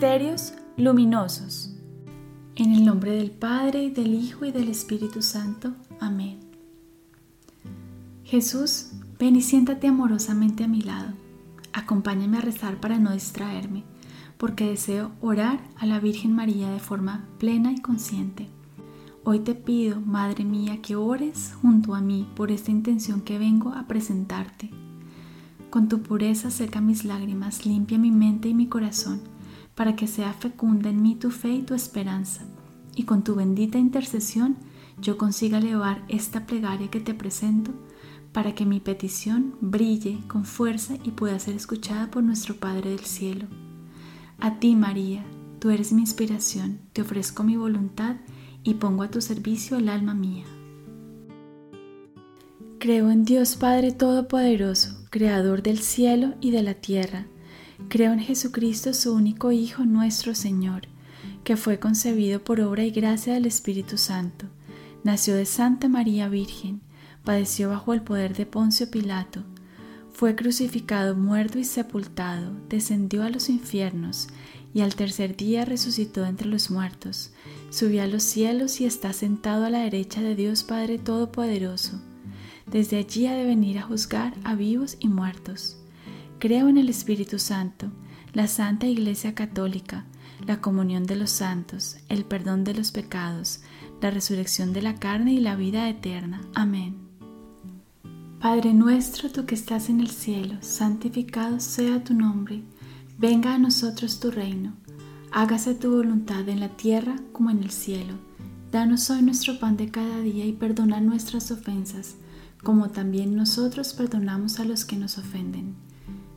Misterios luminosos. En el nombre del Padre, del Hijo, y del Espíritu Santo. Amén. Jesús, ven y siéntate amorosamente a mi lado. Acompáñame a rezar para no distraerme, porque deseo orar a la Virgen María de forma plena y consciente. Hoy te pido, Madre mía, que ores junto a mí por esta intención que vengo a presentarte. Con tu pureza seca mis lágrimas, limpia mi mente y mi corazón, para que sea fecunda en mí tu fe y tu esperanza, y con tu bendita intercesión yo consiga elevar esta plegaria que te presento, para que mi petición brille con fuerza y pueda ser escuchada por nuestro Padre del Cielo. A ti, María, tú eres mi inspiración, te ofrezco mi voluntad y pongo a tu servicio el alma mía. Creo en Dios Padre Todopoderoso, Creador del cielo y de la tierra. Creo en Jesucristo, su único Hijo, nuestro Señor, que fue concebido por obra y gracia del Espíritu Santo. Nació de Santa María Virgen, padeció bajo el poder de Poncio Pilato, fue crucificado, muerto y sepultado, descendió a los infiernos, y al tercer día resucitó entre los muertos subió a los cielos y está sentado a la derecha de Dios Padre Todopoderoso. Desde allí ha de venir a juzgar a vivos y muertos. Creo en el Espíritu Santo, la Santa Iglesia Católica, la comunión de los santos, el perdón de los pecados, la resurrección de la carne y la vida eterna. Amén. Padre nuestro, tú que estás en el cielo, santificado sea tu nombre, venga a nosotros tu reino Hágase tu voluntad en la tierra como en el cielo. Danos hoy nuestro pan de cada día y perdona nuestras ofensas, como también nosotros perdonamos a los que nos ofenden.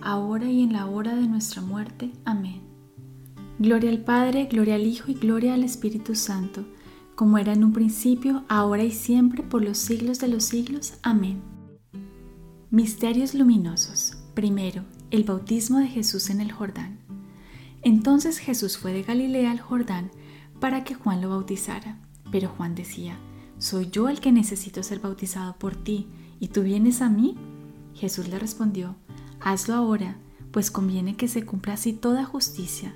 ahora y en la hora de nuestra muerte. Amén. Gloria al Padre, gloria al Hijo y gloria al Espíritu Santo, como era en un principio, ahora y siempre, por los siglos de los siglos. Amén. Misterios luminosos. Primero, el bautismo de Jesús en el Jordán. Entonces Jesús fue de Galilea al Jordán para que Juan lo bautizara. Pero Juan decía, ¿soy yo el que necesito ser bautizado por ti y tú vienes a mí? Jesús le respondió, hazlo ahora, pues conviene que se cumpla así toda justicia.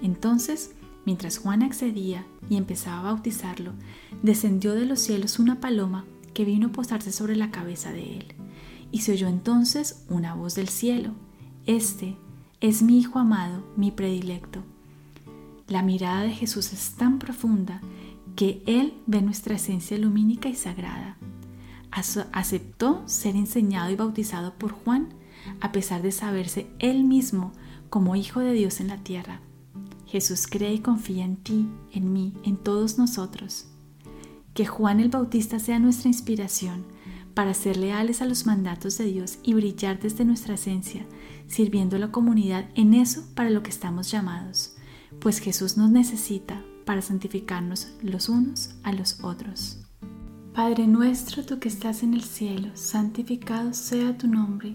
Entonces, mientras Juan accedía y empezaba a bautizarlo, descendió de los cielos una paloma que vino a posarse sobre la cabeza de él. Y se oyó entonces una voz del cielo, Este es mi Hijo amado, mi predilecto. La mirada de Jesús es tan profunda que Él ve nuestra esencia lumínica y sagrada. Aceptó ser enseñado y bautizado por Juan a pesar de saberse Él mismo como Hijo de Dios en la tierra. Jesús cree y confía en ti, en mí, en todos nosotros. Que Juan el Bautista sea nuestra inspiración para ser leales a los mandatos de Dios y brillar desde nuestra esencia, sirviendo a la comunidad en eso para lo que estamos llamados, pues Jesús nos necesita para santificarnos los unos a los otros. Padre nuestro, tú que estás en el cielo, santificado sea tu nombre,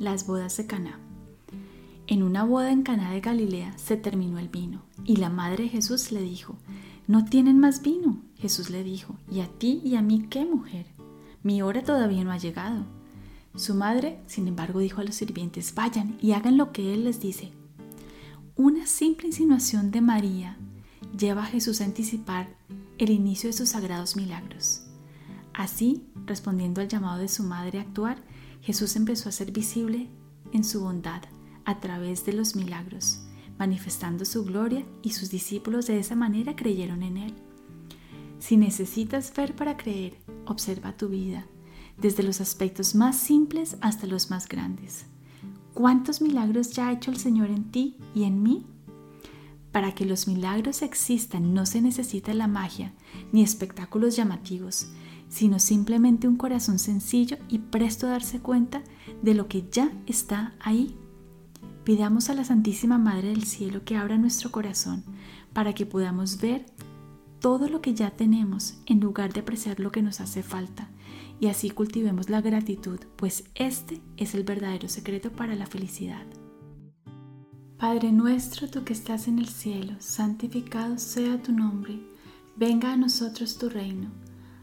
las bodas de Caná. En una boda en Caná de Galilea se terminó el vino y la madre de Jesús le dijo: ¿No tienen más vino? Jesús le dijo, ¿y a ti y a mí qué mujer? Mi hora todavía no ha llegado. Su madre, sin embargo, dijo a los sirvientes, vayan y hagan lo que Él les dice. Una simple insinuación de María lleva a Jesús a anticipar el inicio de sus sagrados milagros. Así, respondiendo al llamado de su madre a actuar, Jesús empezó a ser visible en su bondad a través de los milagros manifestando su gloria y sus discípulos de esa manera creyeron en Él. Si necesitas ver para creer, observa tu vida, desde los aspectos más simples hasta los más grandes. ¿Cuántos milagros ya ha hecho el Señor en ti y en mí? Para que los milagros existan no se necesita la magia ni espectáculos llamativos, sino simplemente un corazón sencillo y presto a darse cuenta de lo que ya está ahí Pidamos a la Santísima Madre del Cielo que abra nuestro corazón para que podamos ver todo lo que ya tenemos en lugar de apreciar lo que nos hace falta y así cultivemos la gratitud, pues este es el verdadero secreto para la felicidad. Padre nuestro, tú que estás en el cielo, santificado sea tu nombre, venga a nosotros tu reino,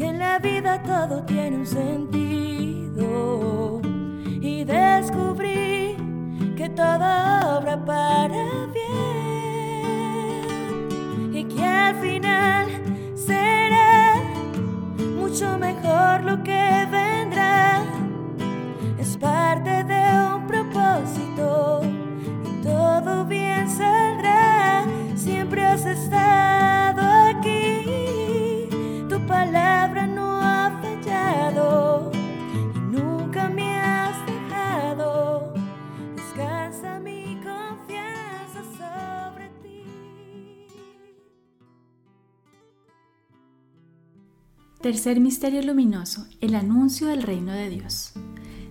que en la vida todo tiene un sentido. Y descubrí que todo obra para bien. Y que al final será mucho mejor lo que vendrá. Es parte de un propósito y todo bien saldrá. Siempre has estado Tercer misterio luminoso, el anuncio del reino de Dios.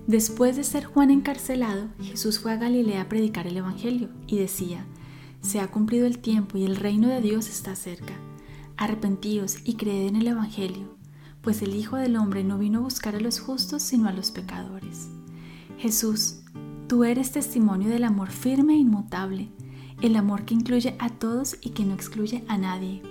Después de ser Juan encarcelado, Jesús fue a Galilea a predicar el Evangelio y decía, Se ha cumplido el tiempo y el reino de Dios está cerca. Arrepentíos y creed en el Evangelio, pues el Hijo del Hombre no vino a buscar a los justos, sino a los pecadores. Jesús, tú eres testimonio del amor firme e inmutable, el amor que incluye a todos y que no excluye a nadie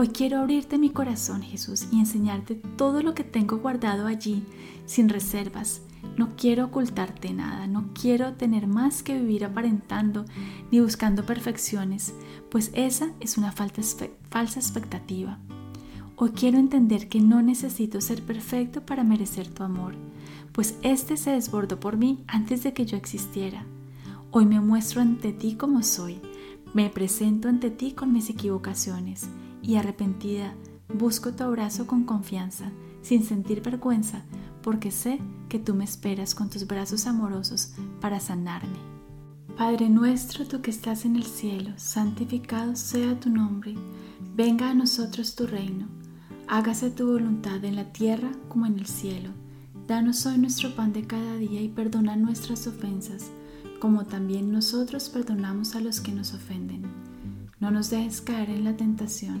Hoy quiero abrirte mi corazón, Jesús, y enseñarte todo lo que tengo guardado allí, sin reservas. No quiero ocultarte nada, no quiero tener más que vivir aparentando ni buscando perfecciones, pues esa es una falsa expectativa. Hoy quiero entender que no necesito ser perfecto para merecer tu amor, pues este se desbordó por mí antes de que yo existiera. Hoy me muestro ante ti como soy, me presento ante ti con mis equivocaciones y arrepentida, busco tu abrazo con confianza, sin sentir vergüenza, porque sé que tú me esperas con tus brazos amorosos para sanarme. Padre nuestro, tú que estás en el cielo, santificado sea tu nombre, venga a nosotros tu reino, hágase tu voluntad en la tierra como en el cielo. Danos hoy nuestro pan de cada día y perdona nuestras ofensas, como también nosotros perdonamos a los que nos ofenden no nos dejes caer en la tentación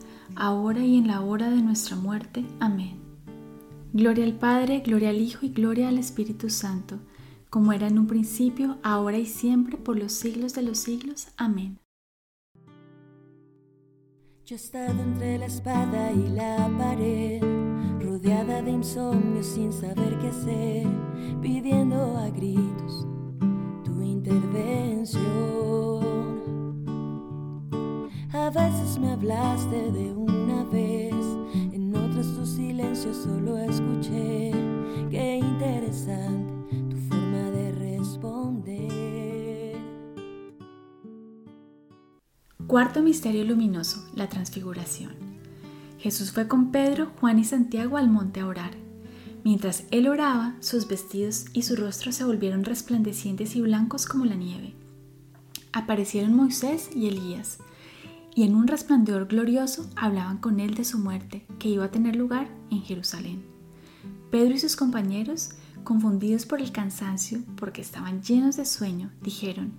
ahora y en la hora de nuestra muerte. Amén. Gloria al Padre, gloria al Hijo y gloria al Espíritu Santo, como era en un principio, ahora y siempre, por los siglos de los siglos. Amén. Yo he estado entre la espada y la pared, rodeada de insomnio sin saber qué hacer, pidiendo a gritos tu intervención. Me hablaste de una vez, en otras tu silencio solo escuché. Qué interesante tu forma de responder. Cuarto misterio luminoso, la transfiguración. Jesús fue con Pedro, Juan y Santiago al monte a orar. Mientras él oraba, sus vestidos y su rostro se volvieron resplandecientes y blancos como la nieve. Aparecieron Moisés y Elías y en un resplandor glorioso hablaban con él de su muerte, que iba a tener lugar en Jerusalén. Pedro y sus compañeros, confundidos por el cansancio, porque estaban llenos de sueño, dijeron,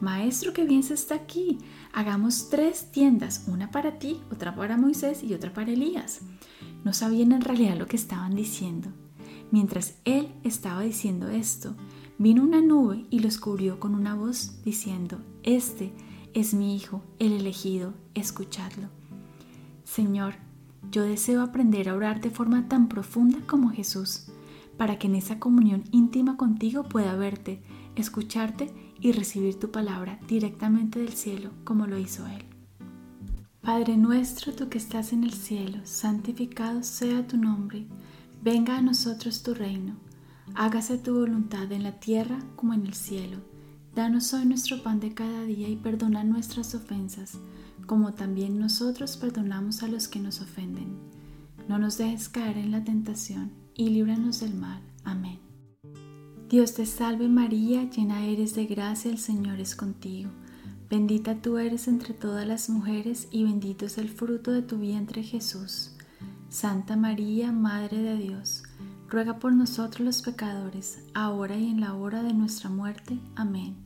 Maestro, que bien se está aquí. Hagamos tres tiendas, una para ti, otra para Moisés y otra para Elías. No sabían en realidad lo que estaban diciendo. Mientras él estaba diciendo esto, vino una nube y los cubrió con una voz diciendo, Este es mi Hijo, el elegido, escuchadlo. Señor, yo deseo aprender a orar de forma tan profunda como Jesús, para que en esa comunión íntima contigo pueda verte, escucharte y recibir tu palabra directamente del cielo como lo hizo Él. Padre nuestro, tú que estás en el cielo, santificado sea tu nombre, venga a nosotros tu reino, hágase tu voluntad en la tierra como en el cielo. Danos hoy nuestro pan de cada día y perdona nuestras ofensas, como también nosotros perdonamos a los que nos ofenden. No nos dejes caer en la tentación y líbranos del mal. Amén. Dios te salve María, llena eres de gracia, el Señor es contigo. Bendita tú eres entre todas las mujeres y bendito es el fruto de tu vientre Jesús. Santa María, Madre de Dios, ruega por nosotros los pecadores, ahora y en la hora de nuestra muerte. Amén.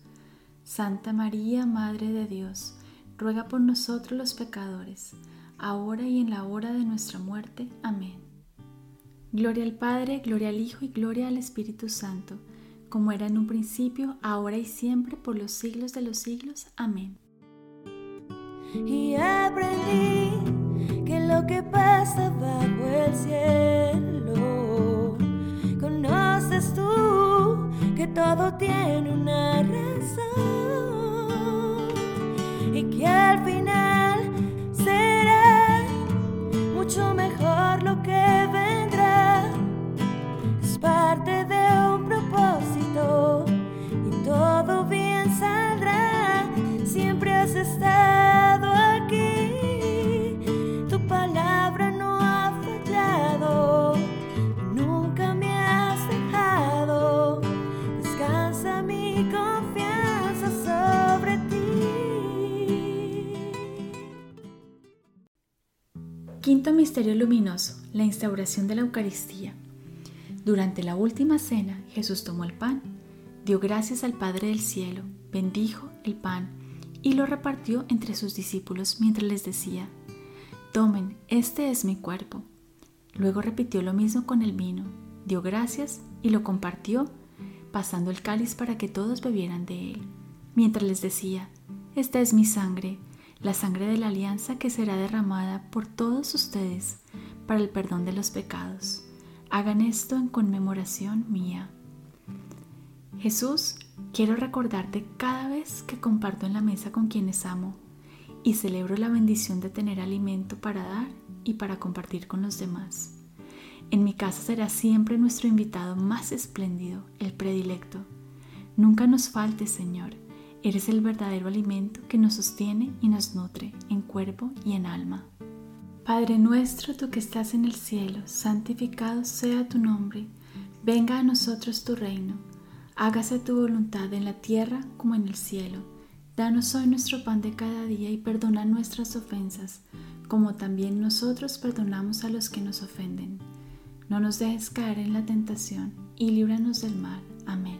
Santa María, Madre de Dios, ruega por nosotros los pecadores, ahora y en la hora de nuestra muerte. Amén. Gloria al Padre, gloria al Hijo y gloria al Espíritu Santo como era en un principio, ahora y siempre, por los siglos de los siglos. Amén. Y aprendí que lo que pasa bajo el cielo, conoces tú que todo tiene una razón y que al final será Misterio Luminoso, la instauración de la Eucaristía. Durante la última cena, Jesús tomó el pan, dio gracias al Padre del Cielo, bendijo el pan y lo repartió entre sus discípulos mientras les decía, Tomen, este es mi cuerpo. Luego repitió lo mismo con el vino, dio gracias y lo compartió, pasando el cáliz para que todos bebieran de él, mientras les decía, Esta es mi sangre la sangre de la alianza que será derramada por todos ustedes para el perdón de los pecados. Hagan esto en conmemoración mía. Jesús, quiero recordarte cada vez que comparto en la mesa con quienes amo y celebro la bendición de tener alimento para dar y para compartir con los demás. En mi casa será siempre nuestro invitado más espléndido, el predilecto. Nunca nos falte, Señor, Eres el verdadero alimento que nos sostiene y nos nutre en cuerpo y en alma. Padre nuestro, tú que estás en el cielo, santificado sea tu nombre. Venga a nosotros tu reino. Hágase tu voluntad en la tierra como en el cielo. Danos hoy nuestro pan de cada día y perdona nuestras ofensas, como también nosotros perdonamos a los que nos ofenden. No nos dejes caer en la tentación y líbranos del mal. Amén.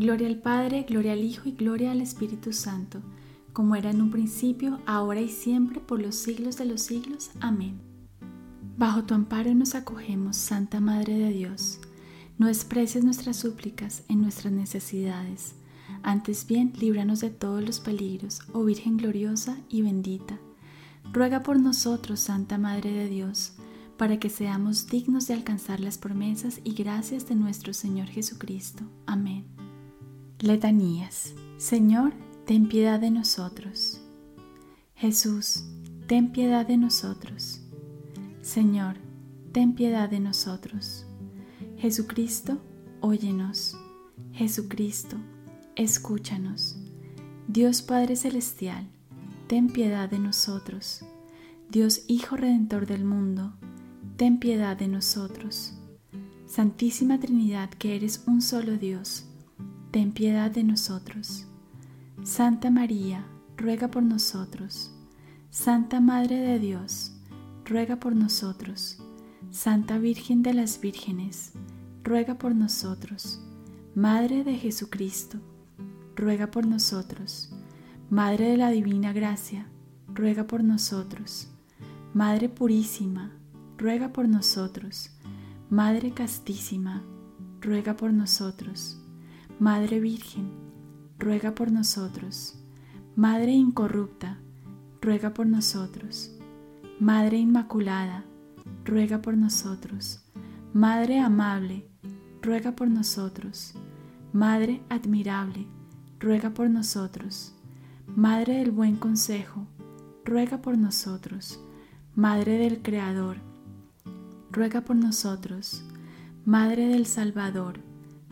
Gloria al Padre, gloria al Hijo y gloria al Espíritu Santo, como era en un principio, ahora y siempre, por los siglos de los siglos. Amén. Bajo tu amparo nos acogemos, Santa Madre de Dios. No desprecies nuestras súplicas en nuestras necesidades. Antes bien, líbranos de todos los peligros, oh Virgen gloriosa y bendita. Ruega por nosotros, Santa Madre de Dios, para que seamos dignos de alcanzar las promesas y gracias de nuestro Señor Jesucristo. Amén. Letanías. Señor, ten piedad de nosotros. Jesús, ten piedad de nosotros. Señor, ten piedad de nosotros. Jesucristo, óyenos. Jesucristo, escúchanos. Dios Padre Celestial, ten piedad de nosotros. Dios Hijo Redentor del mundo, ten piedad de nosotros. Santísima Trinidad, que eres un solo Dios, ten piedad de nosotros. Santa María, ruega por nosotros. Santa Madre de Dios, ruega por nosotros. Santa Virgen de las Vírgenes, ruega por nosotros. Madre de Jesucristo, ruega por nosotros. Madre de la Divina Gracia, ruega por nosotros. Madre Purísima, ruega por nosotros. Madre Castísima, ruega por nosotros. Madre Virgen, ruega por nosotros. Madre Incorrupta, ruega por nosotros. Madre Inmaculada, ruega por nosotros. Madre amable, ruega por nosotros. Madre admirable, ruega por nosotros. Madre del buen consejo, ruega por nosotros. Madre del Creador, ruega por nosotros. Madre del Salvador,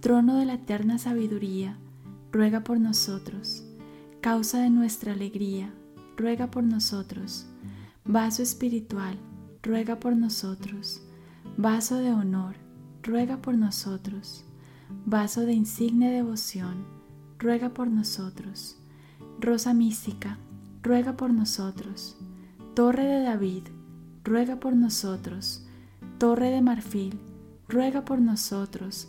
Trono de la eterna sabiduría, ruega por nosotros. Causa de nuestra alegría, ruega por nosotros. Vaso espiritual, ruega por nosotros. Vaso de honor, ruega por nosotros. Vaso de insigne devoción, ruega por nosotros. Rosa mística, ruega por nosotros. Torre de David, ruega por nosotros. Torre de marfil, ruega por nosotros.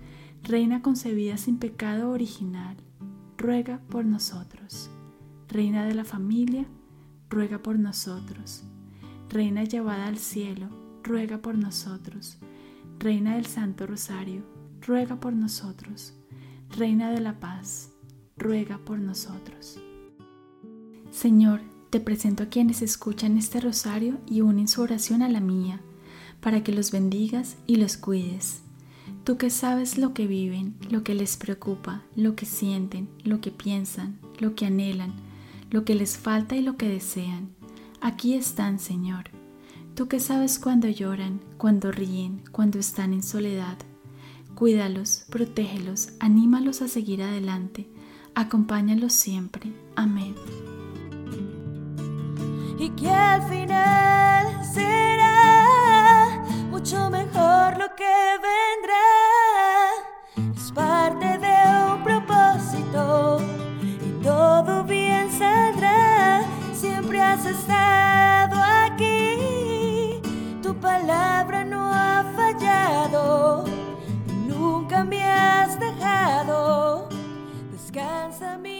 Reina concebida sin pecado original, ruega por nosotros. Reina de la familia, ruega por nosotros. Reina llevada al cielo, ruega por nosotros. Reina del Santo Rosario, ruega por nosotros. Reina de la paz, ruega por nosotros. Señor, te presento a quienes escuchan este rosario y unen su oración a la mía, para que los bendigas y los cuides. Tú que sabes lo que viven, lo que les preocupa, lo que sienten, lo que piensan, lo que anhelan, lo que les falta y lo que desean. Aquí están, Señor. Tú que sabes cuando lloran, cuando ríen, cuando están en soledad. Cuídalos, protégelos, anímalos a seguir adelante, acompáñalos siempre. Amén. Y que al final mucho mejor lo que vendrá. Es parte de un propósito y todo bien saldrá. Siempre has estado aquí, tu palabra no ha fallado, nunca me has dejado. Descansa mi